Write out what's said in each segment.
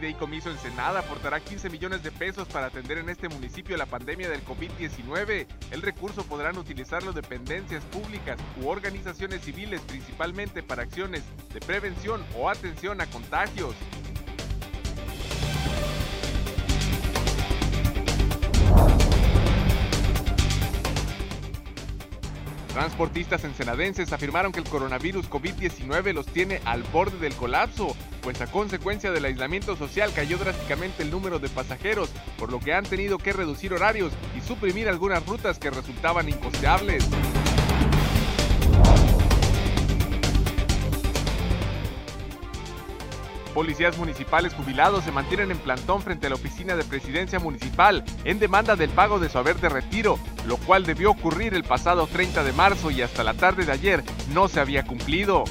Fideicomiso Ensenada aportará 15 millones de pesos para atender en este municipio la pandemia del COVID-19. El recurso podrán utilizarlo dependencias públicas u organizaciones civiles principalmente para acciones de prevención o atención a contagios. Transportistas ensenadenses afirmaron que el coronavirus COVID-19 los tiene al borde del colapso, pues a consecuencia del aislamiento social cayó drásticamente el número de pasajeros, por lo que han tenido que reducir horarios y suprimir algunas rutas que resultaban incosteables. Policías municipales jubilados se mantienen en plantón frente a la oficina de presidencia municipal en demanda del pago de su haber de retiro, lo cual debió ocurrir el pasado 30 de marzo y hasta la tarde de ayer no se había cumplido.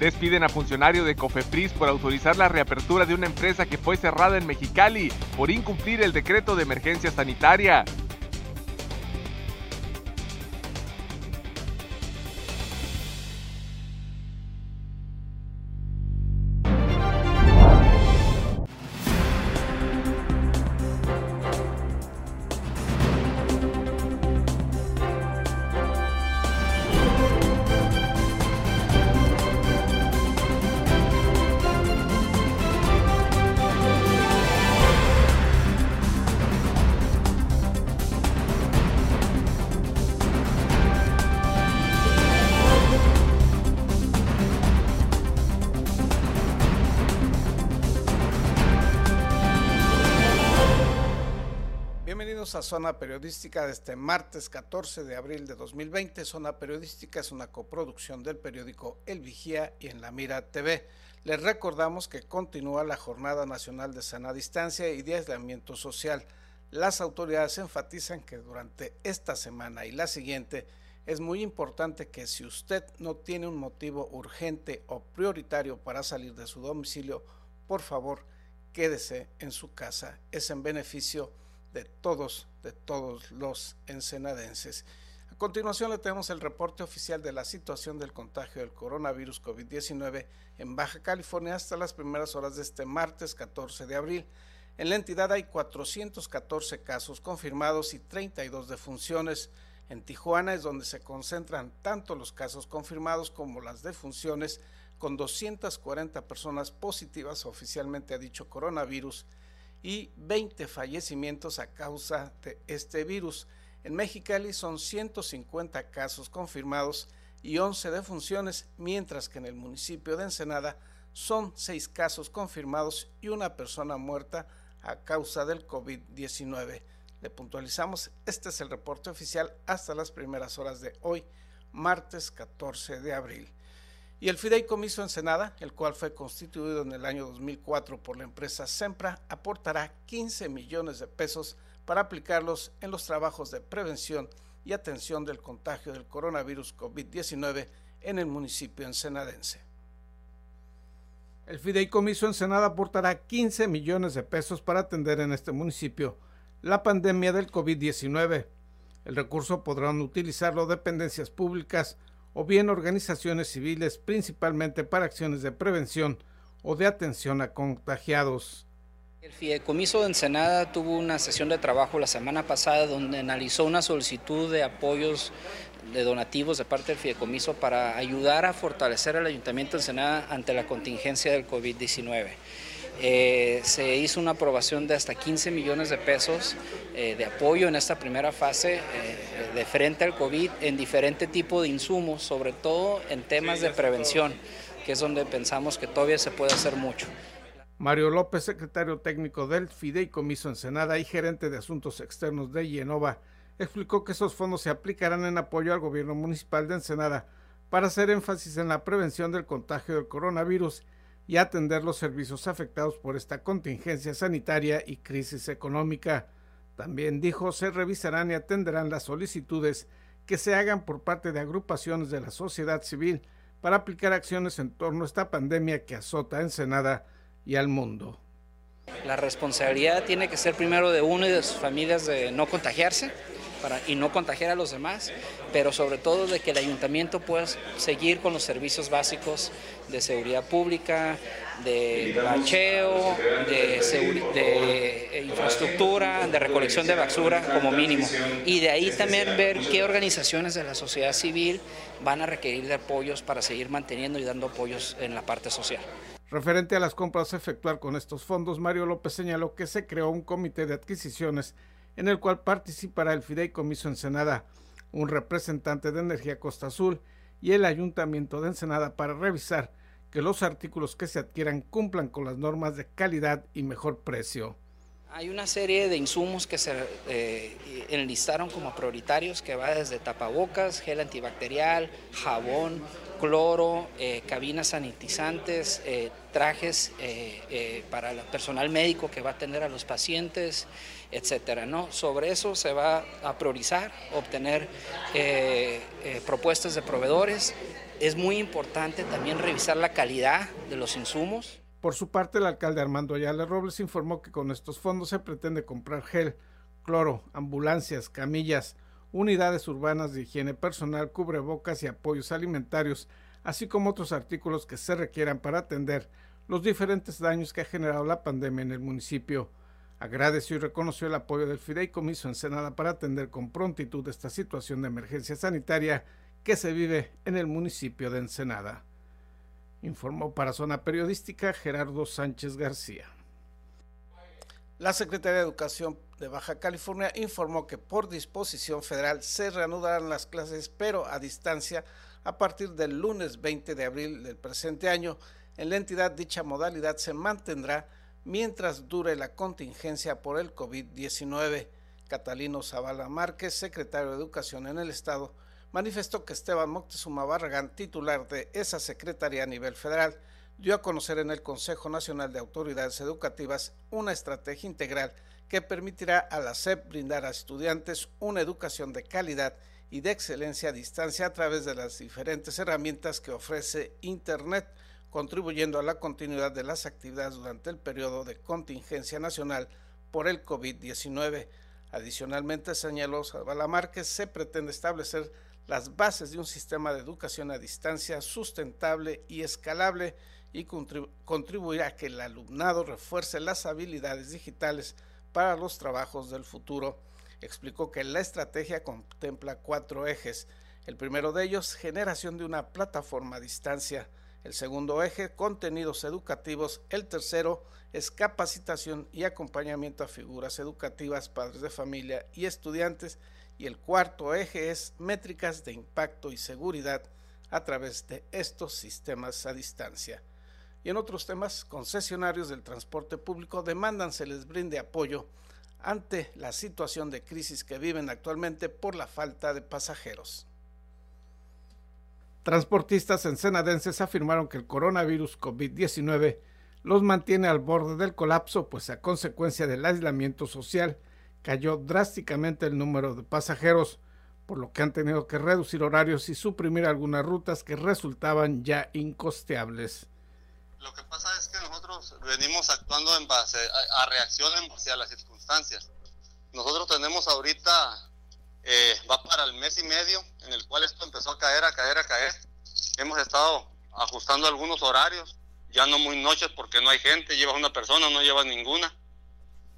Despiden a funcionario de Cofepris por autorizar la reapertura de una empresa que fue cerrada en Mexicali por incumplir el decreto de emergencia sanitaria. Zona Periodística de este martes 14 de abril de 2020. Zona Periodística es una coproducción del periódico El Vigía y en La Mira TV. Les recordamos que continúa la Jornada Nacional de Sana Distancia y de Aislamiento Social. Las autoridades enfatizan que durante esta semana y la siguiente es muy importante que si usted no tiene un motivo urgente o prioritario para salir de su domicilio, por favor, quédese en su casa. Es en beneficio de de todos, de todos los ensenadenses. A continuación le tenemos el reporte oficial de la situación del contagio del coronavirus COVID-19 en Baja California hasta las primeras horas de este martes 14 de abril. En la entidad hay 414 casos confirmados y 32 defunciones. En Tijuana es donde se concentran tanto los casos confirmados como las defunciones, con 240 personas positivas oficialmente a dicho coronavirus y 20 fallecimientos a causa de este virus. En Mexicali son 150 casos confirmados y 11 defunciones, mientras que en el municipio de Ensenada son 6 casos confirmados y una persona muerta a causa del COVID-19. Le puntualizamos, este es el reporte oficial hasta las primeras horas de hoy, martes 14 de abril. Y el Fideicomiso Ensenada, el cual fue constituido en el año 2004 por la empresa Sempra, aportará 15 millones de pesos para aplicarlos en los trabajos de prevención y atención del contagio del coronavirus COVID-19 en el municipio ensenadense. El Fideicomiso Ensenada aportará 15 millones de pesos para atender en este municipio la pandemia del COVID-19. El recurso podrán utilizarlo dependencias públicas, o bien organizaciones civiles principalmente para acciones de prevención o de atención a contagiados. El Fideicomiso de Ensenada tuvo una sesión de trabajo la semana pasada donde analizó una solicitud de apoyos de donativos de parte del Fideicomiso para ayudar a fortalecer al Ayuntamiento de Ensenada ante la contingencia del COVID-19. Eh, se hizo una aprobación de hasta 15 millones de pesos eh, de apoyo en esta primera fase eh, de frente al COVID en diferente tipo de insumos, sobre todo en temas de prevención, que es donde pensamos que todavía se puede hacer mucho. Mario López, secretario técnico del Fideicomiso Ensenada y gerente de Asuntos Externos de Yenova, explicó que esos fondos se aplicarán en apoyo al gobierno municipal de Ensenada para hacer énfasis en la prevención del contagio del coronavirus y atender los servicios afectados por esta contingencia sanitaria y crisis económica. También dijo se revisarán y atenderán las solicitudes que se hagan por parte de agrupaciones de la sociedad civil para aplicar acciones en torno a esta pandemia que azota a Ensenada y al mundo. La responsabilidad tiene que ser primero de uno y de sus familias de no contagiarse para, y no contagiar a los demás, pero sobre todo de que el ayuntamiento pueda seguir con los servicios básicos de seguridad pública, de bacheo, de, de, infraestructura, de recolección de basura como mínimo. Y de ahí también ver qué organizaciones de la sociedad civil van a requerir de apoyos para seguir manteniendo y dando apoyos en la parte social. Referente a las compras a efectuar con estos fondos, Mario López señaló que se creó un comité de adquisiciones en el cual participará el Fideicomiso Ensenada, un representante de Energía Costa Azul y el Ayuntamiento de Ensenada para revisar que los artículos que se adquieran cumplan con las normas de calidad y mejor precio. Hay una serie de insumos que se eh, enlistaron como prioritarios que va desde tapabocas, gel antibacterial, jabón, cloro, eh, cabinas sanitizantes, eh, trajes para el personal médico que va a atender a los pacientes, etcétera. ¿no? Sobre eso se va a priorizar, obtener propuestas de proveedores. Es muy importante también revisar la calidad de los insumos por su parte, el alcalde Armando Ayala Robles informó que con estos fondos se pretende comprar gel, cloro, ambulancias, camillas, unidades urbanas de higiene personal, cubrebocas y apoyos alimentarios, así como otros artículos que se requieran para atender los diferentes daños que ha generado la pandemia en el municipio. Agradeció y reconoció el apoyo del Fideicomiso Ensenada para atender con prontitud esta situación de emergencia sanitaria que se vive en el municipio de Ensenada informó para Zona Periodística Gerardo Sánchez García. La Secretaría de Educación de Baja California informó que por disposición federal se reanudarán las clases, pero a distancia, a partir del lunes 20 de abril del presente año. En la entidad dicha modalidad se mantendrá mientras dure la contingencia por el COVID-19. Catalino Zavala Márquez, secretario de Educación en el Estado, manifestó que Esteban Moctezuma Barragán, titular de esa secretaría a nivel federal, dio a conocer en el Consejo Nacional de Autoridades Educativas una estrategia integral que permitirá a la SEP brindar a estudiantes una educación de calidad y de excelencia a distancia a través de las diferentes herramientas que ofrece Internet, contribuyendo a la continuidad de las actividades durante el periodo de contingencia nacional por el COVID-19. Adicionalmente, señaló Zavala que se pretende establecer las bases de un sistema de educación a distancia sustentable y escalable y contribuirá a que el alumnado refuerce las habilidades digitales para los trabajos del futuro. Explicó que la estrategia contempla cuatro ejes. El primero de ellos, generación de una plataforma a distancia. El segundo eje, contenidos educativos. El tercero es capacitación y acompañamiento a figuras educativas, padres de familia y estudiantes y el cuarto eje es métricas de impacto y seguridad a través de estos sistemas a distancia. Y en otros temas, concesionarios del transporte público demandan se les brinde apoyo ante la situación de crisis que viven actualmente por la falta de pasajeros. Transportistas ensenadenses afirmaron que el coronavirus COVID-19 los mantiene al borde del colapso, pues a consecuencia del aislamiento social, cayó drásticamente el número de pasajeros, por lo que han tenido que reducir horarios y suprimir algunas rutas que resultaban ya incosteables. Lo que pasa es que nosotros venimos actuando en base a, reacción a las circunstancias. Nosotros tenemos ahorita, eh, va para el mes y medio, en el cual esto empezó a caer, a caer, a caer. Hemos estado ajustando algunos horarios, ya no muy noches porque no hay gente, llevas una persona, no llevas ninguna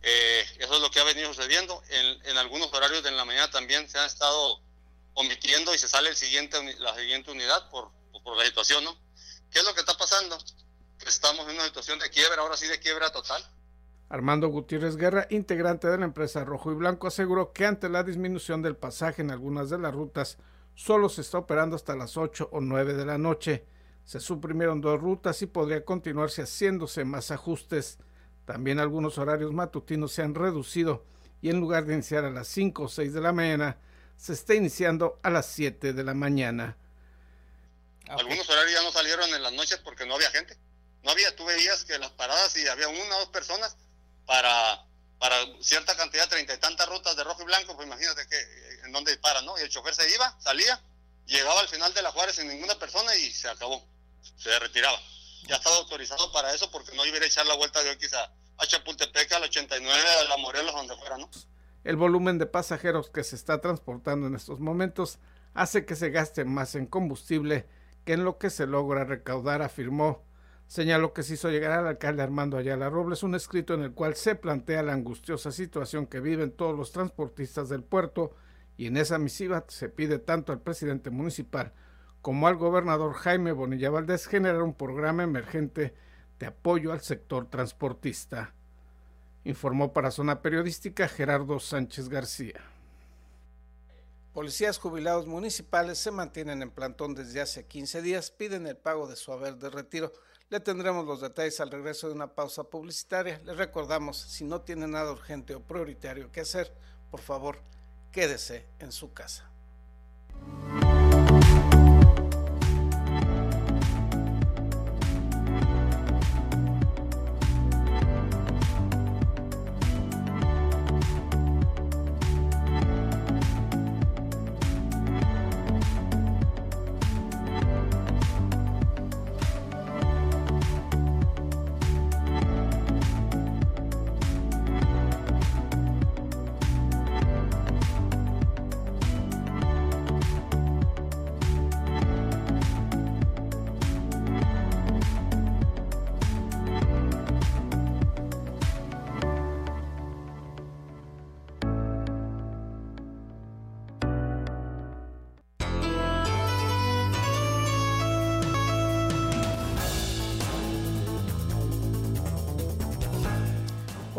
eh, eso es lo que ha venido sucediendo. En, algunos horarios de la mañana también se han estado omitiendo y se sale el siguiente, la siguiente unidad por, por la situación, ¿no? ¿Qué es lo que está pasando? estamos en una situación de quiebra, ahora sí de quiebra total. Armando Gutiérrez Guerra, integrante de la empresa Rojo y Blanco, aseguró que ante la disminución del pasaje en algunas de las rutas, solo se está operando hasta las 8 o 9 de la noche. Se suprimieron dos rutas y podría continuarse haciéndose más ajustes. También algunos horarios matutinos se han reducido y en lugar de iniciar a las 5 o 6 de la mañana, se está iniciando a las 7 de la mañana. Algunos horarios ya no salieron en las noches porque no había gente. No había, tú veías que las paradas y había una o dos personas para, para cierta cantidad, treinta y tantas rutas de rojo y blanco, pues imagínate que en dónde paran, ¿no? Y el chofer se iba, salía, llegaba al final de la Juárez sin ninguna persona y se acabó, se retiraba ya estaba autorizado para eso porque no iba a echar la vuelta de Oquis a, Chapultepec, al 89, a la Morelos, donde fuera, ¿no? El volumen de pasajeros que se está transportando en estos momentos hace que se gaste más en combustible que en lo que se logra recaudar, afirmó. Señaló que se hizo llegar al alcalde Armando Ayala Robles un escrito en el cual se plantea la angustiosa situación que viven todos los transportistas del puerto y en esa misiva se pide tanto al presidente municipal como al gobernador Jaime Bonilla Valdés generar un programa emergente de apoyo al sector transportista. Informó para Zona Periodística Gerardo Sánchez García. Policías jubilados municipales se mantienen en plantón desde hace 15 días, piden el pago de su haber de retiro. Le tendremos los detalles al regreso de una pausa publicitaria. Les recordamos, si no tiene nada urgente o prioritario que hacer, por favor, quédese en su casa.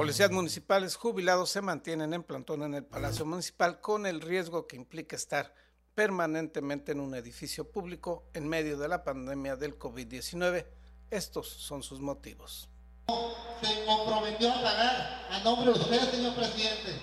Policías municipales jubilados se mantienen en plantón en el Palacio Municipal con el riesgo que implica estar permanentemente en un edificio público en medio de la pandemia del COVID-19. Estos son sus motivos. Se comprometió a pagar a nombre de usted, señor presidente.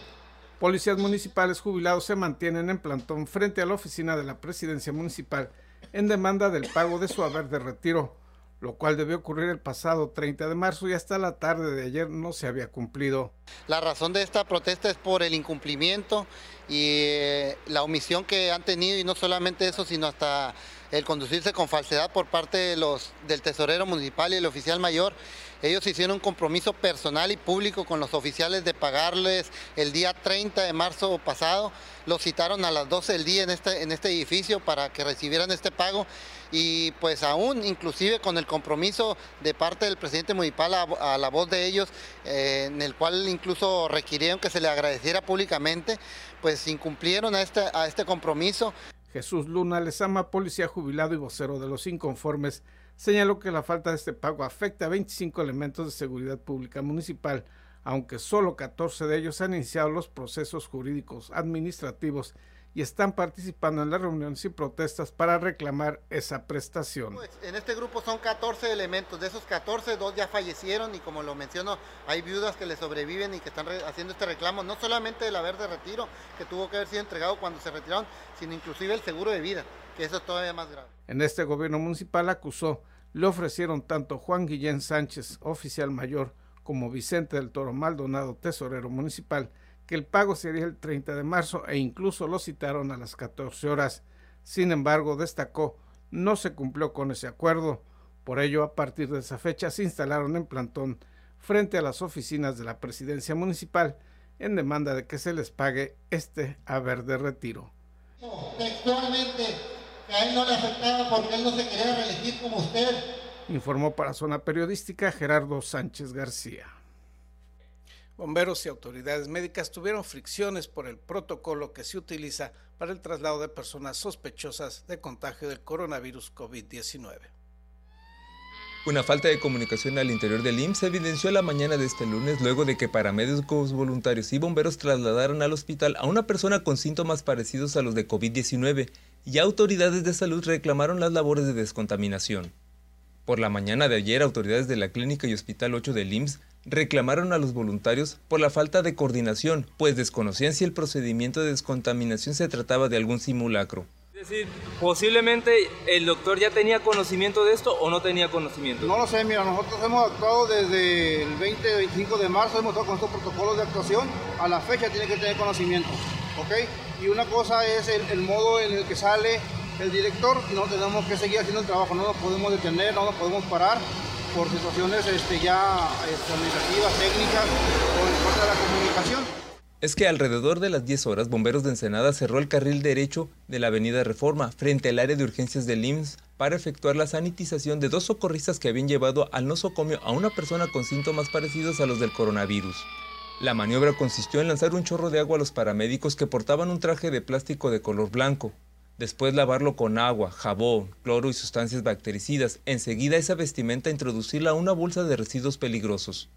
Policías municipales jubilados se mantienen en plantón frente a la oficina de la presidencia municipal en demanda del pago de su haber de retiro lo cual debió ocurrir el pasado 30 de marzo y hasta la tarde de ayer no se había cumplido. La razón de esta protesta es por el incumplimiento y eh, la omisión que han tenido y no solamente eso, sino hasta el conducirse con falsedad por parte del tesorero municipal y el oficial mayor. Ellos hicieron un compromiso personal y público con los oficiales de pagarles el día 30 de marzo pasado. Los citaron a las 12 del día en este, en este edificio para que recibieran este pago y pues aún inclusive con el compromiso de parte del presidente municipal a, la voz de ellos, eh, en el cual incluso requirieron que se le agradeciera públicamente, pues incumplieron a este, a este compromiso. Jesús Luna Lezama, policía jubilado y vocero de los inconformes, señaló que la falta de este pago afecta a 25 elementos de seguridad pública municipal, aunque solo 14 de ellos han iniciado los procesos jurídicos administrativos y están participando en las reuniones y protestas para reclamar esa prestación. Pues, en este grupo son 14 elementos, de esos 14, dos ya fallecieron y como lo menciono, hay viudas que le sobreviven y que están haciendo este reclamo, no solamente del haber de retiro, que tuvo que haber sido entregado cuando se retiraron, sino inclusive el seguro de vida, que eso es todavía más grave. En este gobierno municipal acusó, le ofrecieron tanto Juan Guillén Sánchez, oficial mayor, como Vicente del Toro Maldonado, tesorero municipal, que el pago sería el 30 de marzo e incluso lo citaron a las 14 horas. Sin embargo, destacó, no se cumplió con ese acuerdo. Por ello, a partir de esa fecha se instalaron en plantón frente a las oficinas de la presidencia municipal en demanda de que se les pague este haber de retiro. Textualmente, que a él no le afectaba porque él no se quería reelegir como usted. Informó para Zona Periodística Gerardo Sánchez García. Bomberos y autoridades médicas tuvieron fricciones por el protocolo que se utiliza para el traslado de personas sospechosas de contagio del coronavirus COVID-19. Una falta de comunicación al interior del IMSS se evidenció la mañana de este lunes luego de que paramédicos voluntarios y bomberos trasladaron al hospital a una persona con síntomas parecidos a los de COVID-19 y autoridades de salud reclamaron las labores de descontaminación. Por la mañana de ayer, autoridades de la Clínica y Hospital 8 del IMSS reclamaron a los voluntarios por la falta de coordinación, pues desconocían si el procedimiento de descontaminación se trataba de algún simulacro. Es decir, posiblemente el doctor ya tenía conocimiento de esto o no tenía conocimiento. No lo sé, mira, nosotros hemos actuado desde el 20-25 de marzo, hemos estado con estos protocolos de actuación, a la fecha tiene que tener conocimiento, ¿ok? Y una cosa es el, modo en el que sale el director, no tenemos que seguir haciendo el trabajo, no nos podemos detener, no nos podemos parar, por situaciones este, ya este, administrativas, técnicas o en cuanto a la comunicación. es que alrededor de las 10 horas, Bomberos de Ensenada cerró el carril derecho de la avenida Reforma frente al área de urgencias del IMSS para efectuar la sanitización de dos socorristas que habían llevado al nosocomio a una persona con síntomas parecidos a los del coronavirus. La maniobra consistió en lanzar un chorro de agua a los paramédicos que portaban un traje de plástico de color blanco. Después lavarlo con agua, jabón, cloro y sustancias bactericidas. Enseguida esa vestimenta introducirla a una bolsa de residuos peligrosos.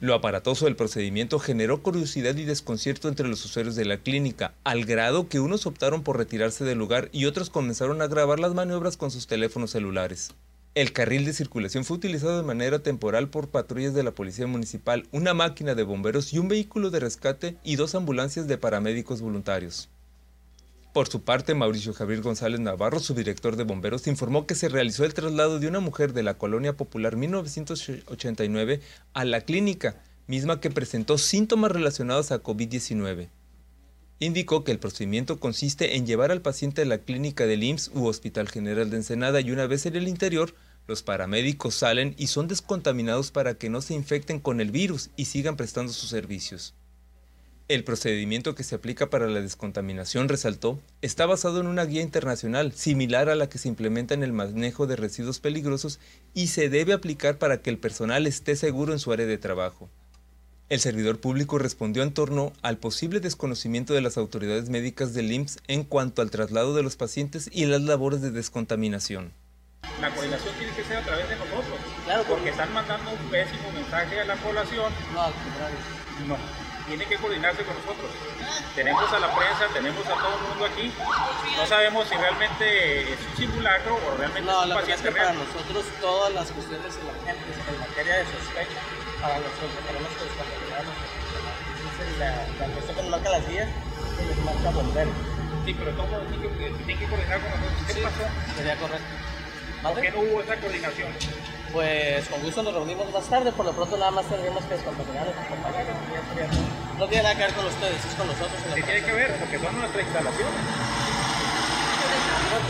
Lo aparatoso del procedimiento generó curiosidad y desconcierto entre los usuarios de la clínica, al grado que unos optaron por retirarse del lugar y otros comenzaron a grabar las maniobras con sus teléfonos celulares. El carril de circulación fue utilizado de manera temporal por patrullas de la Policía Municipal, una máquina de bomberos y un vehículo de rescate y dos ambulancias de paramédicos voluntarios. Por su parte, Mauricio Javier González Navarro, su director de bomberos, informó que se realizó el traslado de una mujer de la Colonia Popular 1989 a la clínica, misma que presentó síntomas relacionados a COVID-19. Indicó que el procedimiento consiste en llevar al paciente a la clínica del IMSS u Hospital General de Ensenada y una vez en el interior, los paramédicos salen y son descontaminados para que no se infecten con el virus y sigan prestando sus servicios. El procedimiento que se aplica para la descontaminación, resaltó, está basado en una guía internacional similar a la que se implementa en el manejo de residuos peligrosos y se debe aplicar para que el personal esté seguro en su área de trabajo. El servidor público respondió en torno al posible desconocimiento de las autoridades médicas del IMSS en cuanto al traslado de los pacientes y las labores de descontaminación. La coordinación tiene que ser a través de nosotros, claro, porque están mandando un pésimo mensaje a la población. No, al contrario. No, tiene que coordinarse con nosotros. Tenemos a la prensa, tenemos a todo el mundo aquí. No sabemos si realmente es un simulacro o realmente no, es un paciente es que Para nosotros todas las cuestiones emergentes en materia de sospecha, para nosotros tenemos que descontaminarnos. La, la cuestión que nos marca las vías que nos marca volver. Sí, pero todo tiene que, tiene que coordinar con nosotros. ¿Qué sí, pasó? Sería correcto. ¿Por qué no hubo esa coordinación? Pues con gusto nos reunimos más tarde, por lo pronto nada más tendríamos que descontaminar a nuestros compañeros. No tiene nada que ver con ustedes, es con nosotros. Sí tiene que ver, porque son nuestra instalación.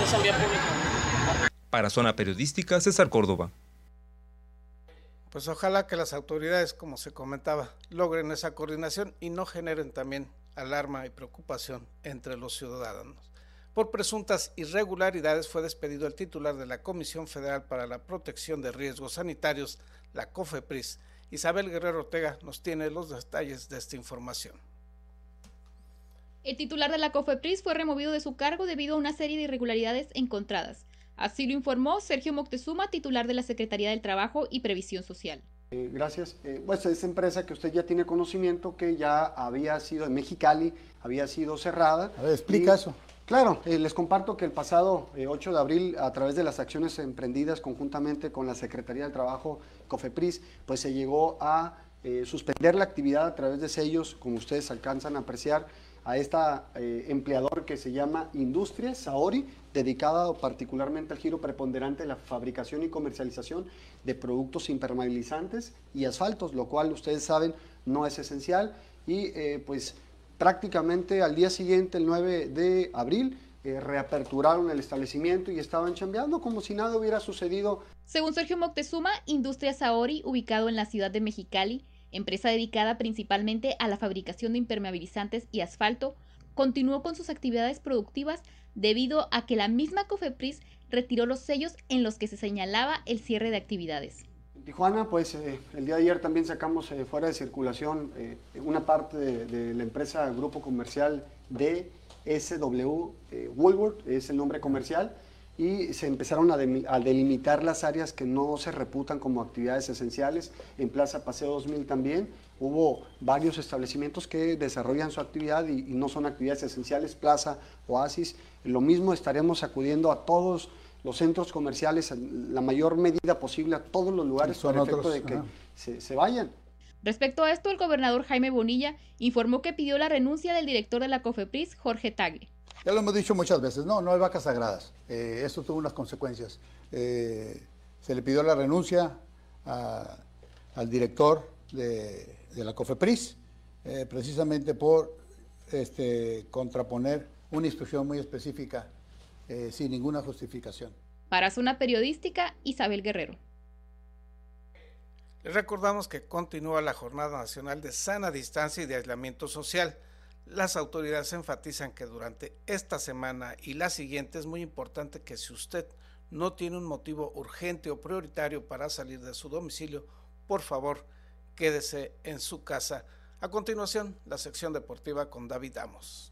Es un bien público. Para Zona Periodística, César Córdoba. Pues ojalá que las autoridades, como se comentaba, logren esa coordinación y no generen también alarma y preocupación entre los ciudadanos. Por presuntas irregularidades fue despedido el titular de la Comisión Federal para la Protección de Riesgos Sanitarios, la COFEPRIS. Isabel Guerrero Ortega nos tiene los detalles de esta información. El titular de la COFEPRIS fue removido de su cargo debido a una serie de irregularidades encontradas. Así lo informó Sergio Moctezuma, titular de la Secretaría del Trabajo y Previsión Social. Eh, gracias. Eh, pues es empresa que usted ya tiene conocimiento que ya había sido en Mexicali, había sido cerrada. A ver, explica y, eso. Claro, eh, les comparto que el pasado eh, 8 de abril, a través de las acciones emprendidas conjuntamente con la Secretaría del Trabajo, COFEPRIS, pues se llegó a eh, suspender la actividad a través de sellos, como ustedes alcanzan a apreciar, a esta eh, empleador que se llama Industria Saori, dedicada particularmente al giro preponderante de la fabricación y comercialización de productos impermeabilizantes y asfaltos, lo cual ustedes saben no es esencial. Y pues prácticamente al día siguiente, el 9 de abril, eh, reaperturaron el establecimiento y estaban chambeando como si nada hubiera sucedido. Según Sergio Moctezuma, Industria Saori, ubicado en la ciudad de Mexicali, empresa dedicada principalmente a la fabricación de impermeabilizantes y asfalto, continuó con sus actividades productivas debido a que la misma COFEPRIS retiró los sellos en los que se señalaba el cierre de actividades. Tijuana, pues eh, el día de ayer también sacamos eh, fuera de circulación eh, una parte de, la empresa Grupo Comercial DSW Woolworth, es el nombre comercial, y se empezaron a, delimitar las áreas que no se reputan como actividades esenciales. En Plaza Paseo 2000 también hubo varios establecimientos que desarrollan su actividad y, y no son actividades esenciales, Plaza, Oasis. Lo mismo estaremos acudiendo a todos los centros comerciales en la mayor medida posible a todos los lugares por efecto otros, de que se, se, vayan. Respecto a esto, el gobernador Jaime Bonilla informó que pidió la renuncia del director de la COFEPRIS, Jorge Tagle. Ya lo hemos dicho muchas veces, no, no hay vacas sagradas. Eh, esto tuvo unas consecuencias. Eh, se le pidió la renuncia a, al director de, de la COFEPRIS, eh, precisamente por este, contraponer una instrucción muy específica eh, sin ninguna justificación. Para Zona Periodística, Isabel Guerrero. Les recordamos que continúa la Jornada Nacional de Sana Distancia y de Aislamiento Social. Las autoridades enfatizan que durante esta semana y la siguiente es muy importante que si usted no tiene un motivo urgente o prioritario para salir de su domicilio, por favor, quédese en su casa. A continuación, la sección deportiva con David Amos.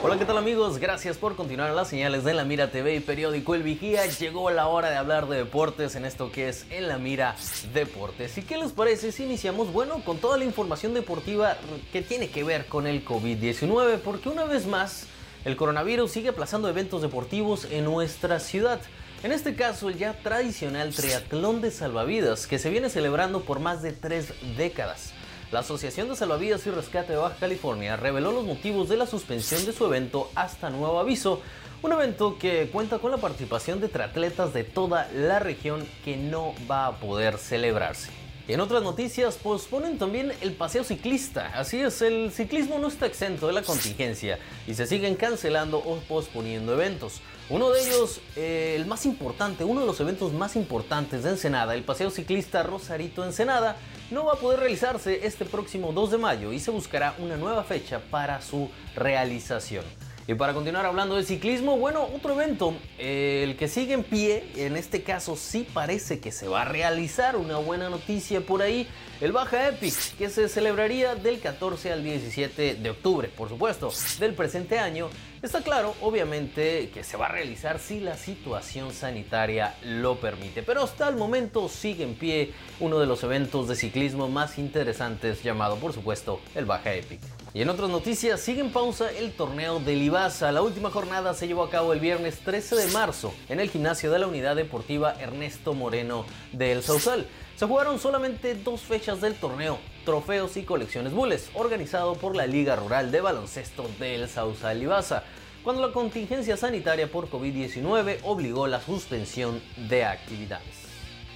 Hola, ¿qué tal amigos? Gracias por continuar las señales de La Mira TV y periódico El Vigía. Llegó la hora de hablar de deportes en esto que es En La Mira Deportes. ¿Y qué les parece si iniciamos, bueno, con toda la información deportiva que tiene que ver con el COVID-19? Porque una vez más, el coronavirus sigue aplazando eventos deportivos en nuestra ciudad. En este caso, el ya tradicional triatlón de salvavidas que se viene celebrando por más de tres décadas. La Asociación de Salvavidas y Rescate de Baja California reveló los motivos de la suspensión de su evento hasta nuevo aviso, un evento que cuenta con la participación de triatletas de toda la región que no va a poder celebrarse. en otras noticias, posponen también el paseo ciclista. Así es, el ciclismo no está exento de la contingencia y se siguen cancelando o posponiendo eventos. Uno de ellos, eh, el más importante, uno de los eventos más importantes de Ensenada, el paseo ciclista Rosarito Ensenada, no va a poder realizarse este próximo 2 de mayo y se buscará una nueva fecha para su realización. Y para continuar hablando de ciclismo, bueno, otro evento, el que sigue en pie, en este caso sí parece que se va a realizar, una buena noticia por ahí, el Baja Epic, que se celebraría del 14 al 17 de octubre, por supuesto, del presente año. Está claro, obviamente, que se va a realizar si la situación sanitaria lo permite, pero hasta el momento sigue en pie uno de los eventos de ciclismo más interesantes llamado, por supuesto, el Baja Epic. Y en otras noticias, sigue en pausa el torneo de Libasa. La última jornada se llevó a cabo el viernes 13 de marzo en el gimnasio de la Unidad Deportiva Ernesto Moreno de El Sausal. Se jugaron solamente dos fechas del torneo, Trofeos y Colecciones Bules, organizado por la Liga Rural de Baloncesto del Sausal Libasa, cuando la contingencia sanitaria por COVID-19 obligó la suspensión de actividades.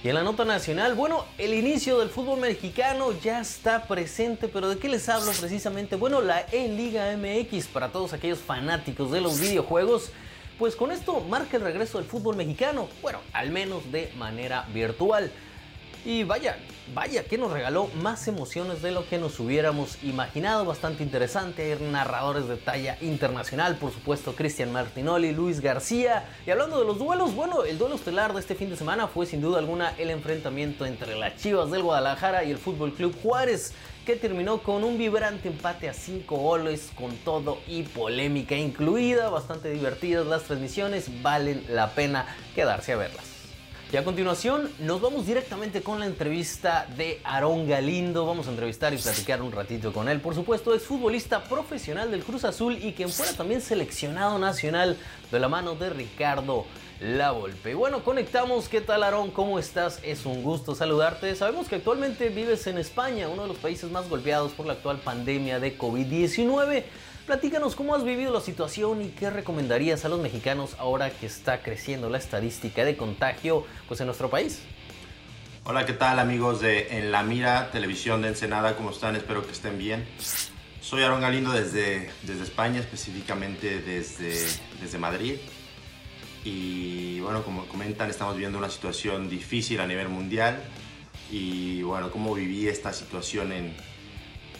Y en la nota nacional, bueno, el inicio del fútbol mexicano ya está presente, pero ¿de qué les hablo precisamente? Bueno, la E-Liga MX para todos aquellos fanáticos de los videojuegos. Pues con esto marca el regreso del fútbol mexicano, bueno, al menos de manera virtual. Y vaya, vaya que nos regaló más emociones de lo que nos hubiéramos imaginado. Bastante interesante. Hay narradores de talla internacional, por supuesto, Cristian Martinoli, Luis García. Y hablando de los duelos, bueno, el duelo estelar de este fin de semana fue sin duda alguna el enfrentamiento entre las Chivas del Guadalajara y el Fútbol Club Juárez, que terminó con un vibrante empate a 5 goles, con todo y polémica incluida. Bastante divertidas las transmisiones, valen la pena quedarse a verlas. Y a continuación nos vamos directamente con la entrevista de Aarón Galindo. Vamos a entrevistar y platicar un ratito con él. Por supuesto, es futbolista profesional del Cruz Azul y quien fuera también seleccionado nacional de la mano de Ricardo La Volpe. Y bueno, conectamos. ¿Qué tal, Aarón? ¿Cómo estás? Es un gusto saludarte. Sabemos que actualmente vives en España, uno de los países más golpeados por la actual pandemia de COVID-19. Platícanos cómo has vivido la situación y qué recomendarías a los mexicanos ahora que está creciendo la estadística de contagio pues, en nuestro país. Hola, ¿qué tal amigos de En la Mira, Televisión de Ensenada? ¿Cómo están? Espero que estén bien. Soy Aaron Galindo desde, desde España, específicamente desde, desde Madrid. Y bueno, como comentan, estamos viviendo una situación difícil a nivel mundial. Y bueno, cómo viví esta situación en,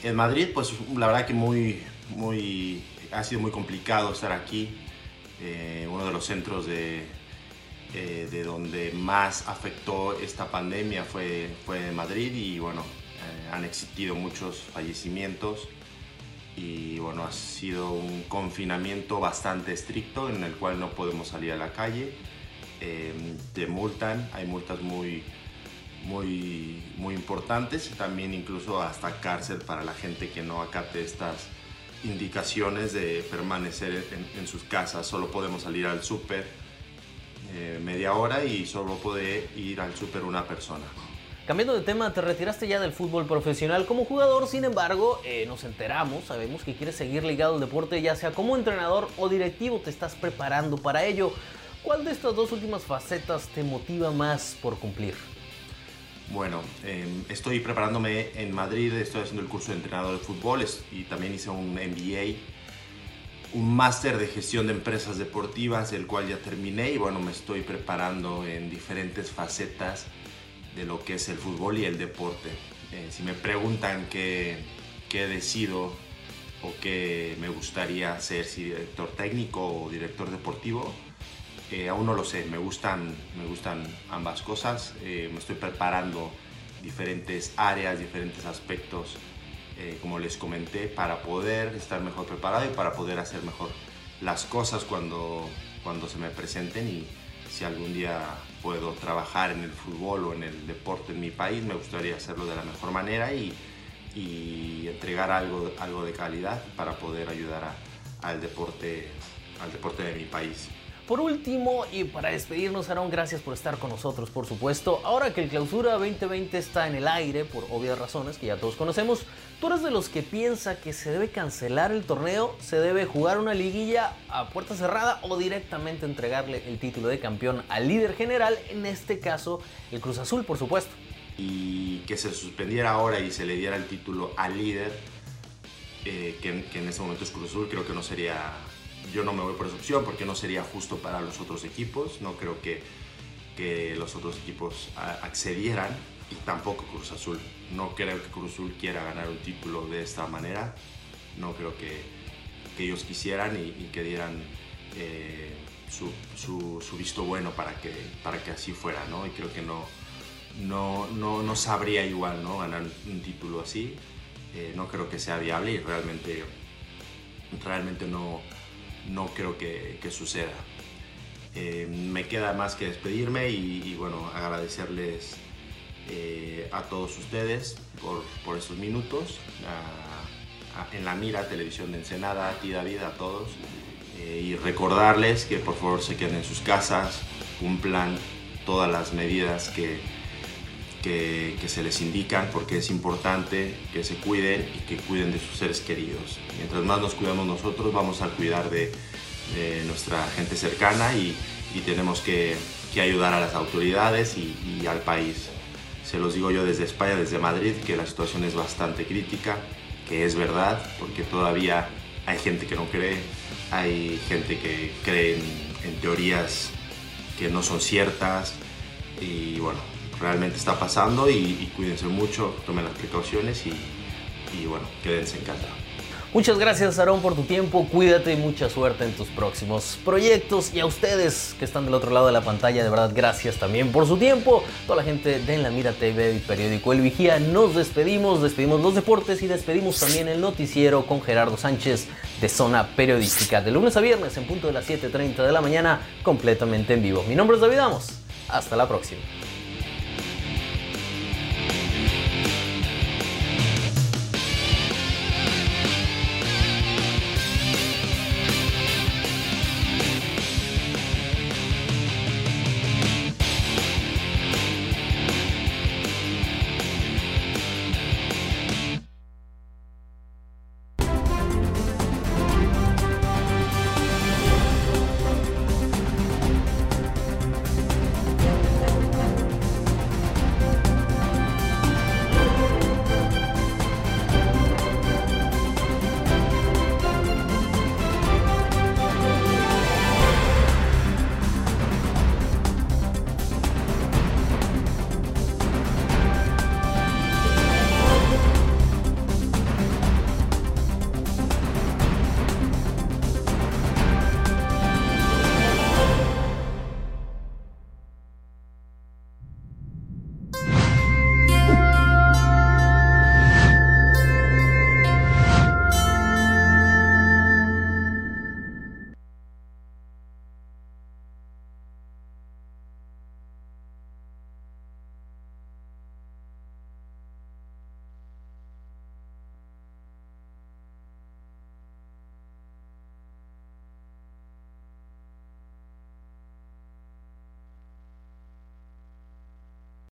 en Madrid, pues la verdad que muy, muy, ha sido muy complicado estar aquí, eh, uno de los centros de, eh, de donde más afectó esta pandemia fue, fue Madrid y bueno, eh, han existido muchos fallecimientos y bueno, ha sido un confinamiento bastante estricto en el cual no podemos salir a la calle, te multan, hay multas muy, muy, muy importantes también incluso hasta cárcel para la gente que no acate estas indicaciones de permanecer en, sus casas. Solo podemos salir al súper eh, media hora y solo puede ir al súper una persona. Cambiando de tema, te retiraste ya del fútbol profesional como jugador, sin embargo, eh, nos enteramos, sabemos que quieres seguir ligado al deporte, ya sea como entrenador o directivo, te estás preparando para ello. ¿Cuál de estas dos últimas facetas te motiva más por cumplir? Bueno, em, estoy preparándome en Madrid, estoy haciendo el curso de entrenador de fútbol y también hice un MBA, un máster de gestión de empresas deportivas, el cual ya terminé y bueno, me estoy preparando en diferentes facetas de lo que es el fútbol y el deporte. Eh, si me preguntan qué, qué decido o qué me gustaría ser, si director técnico o director deportivo, eh, aún no lo sé, me gustan, me gustan ambas cosas, eh, me estoy preparando diferentes áreas, diferentes aspectos, como les comenté, para poder estar mejor preparado y para poder hacer mejor las cosas cuando, cuando se me presenten y si algún día puedo trabajar en el fútbol o en el deporte en mi país, me gustaría hacerlo de la mejor manera y, entregar algo, algo de calidad para poder ayudar al, deporte, al deporte de mi país. Por último, y para despedirnos, Aaron, gracias por estar con nosotros, por supuesto. Ahora que el Clausura 2020 está en el aire, por obvias razones que ya todos conocemos, ¿tú eres de los que piensa que se debe cancelar el torneo, se debe jugar una liguilla a puerta cerrada o directamente entregarle el título de campeón al líder general, en este caso el Cruz Azul, por supuesto? Y que se suspendiera ahora y se le diera el título al líder, eh, que, que en ese momento es Cruz Azul, creo que no sería yo no me voy por esa opción porque no sería justo para los otros equipos. No creo que, que los otros equipos accedieran y tampoco Cruz Azul. No creo que Cruz Azul quiera ganar un título de esta manera. No creo que, que ellos quisieran y, que dieran eh, su, su, visto bueno para que, para que así fuera. ¿no? Y creo que no, no, no, no sabría igual ¿no? ganar un título así. Eh, no creo que sea viable y realmente, realmente no, no creo que, suceda. Eh, me queda más que despedirme y, bueno, agradecerles eh, a todos ustedes por, por estos minutos, en la mira, televisión de Ensenada, a ti David, a todos, eh, y recordarles que por favor se queden en sus casas, cumplan todas las medidas que, que, se les indican porque es importante que se cuiden y que cuiden de sus seres queridos. Mientras más nos cuidamos nosotros, vamos a cuidar de, nuestra gente cercana y, tenemos que, ayudar a las autoridades y, al país. Se los digo yo desde España, desde Madrid, que la situación es bastante crítica, que es verdad, porque todavía hay gente que no cree, hay gente que cree en teorías que no son ciertas y bueno, realmente está pasando y, cuídense mucho, tomen las precauciones y, bueno, quédense en. Muchas gracias Aarón por tu tiempo, cuídate y mucha suerte en tus próximos proyectos y a ustedes que están del otro lado de la pantalla, de verdad gracias también por su tiempo. Toda la gente de En la Mira TV y periódico El Vigía, nos despedimos, despedimos los deportes y despedimos también el noticiero con Gerardo Sánchez de Zona Periodística de lunes a viernes en punto de las 7.30 de la mañana completamente en vivo. Mi nombre es David Amos, hasta la próxima.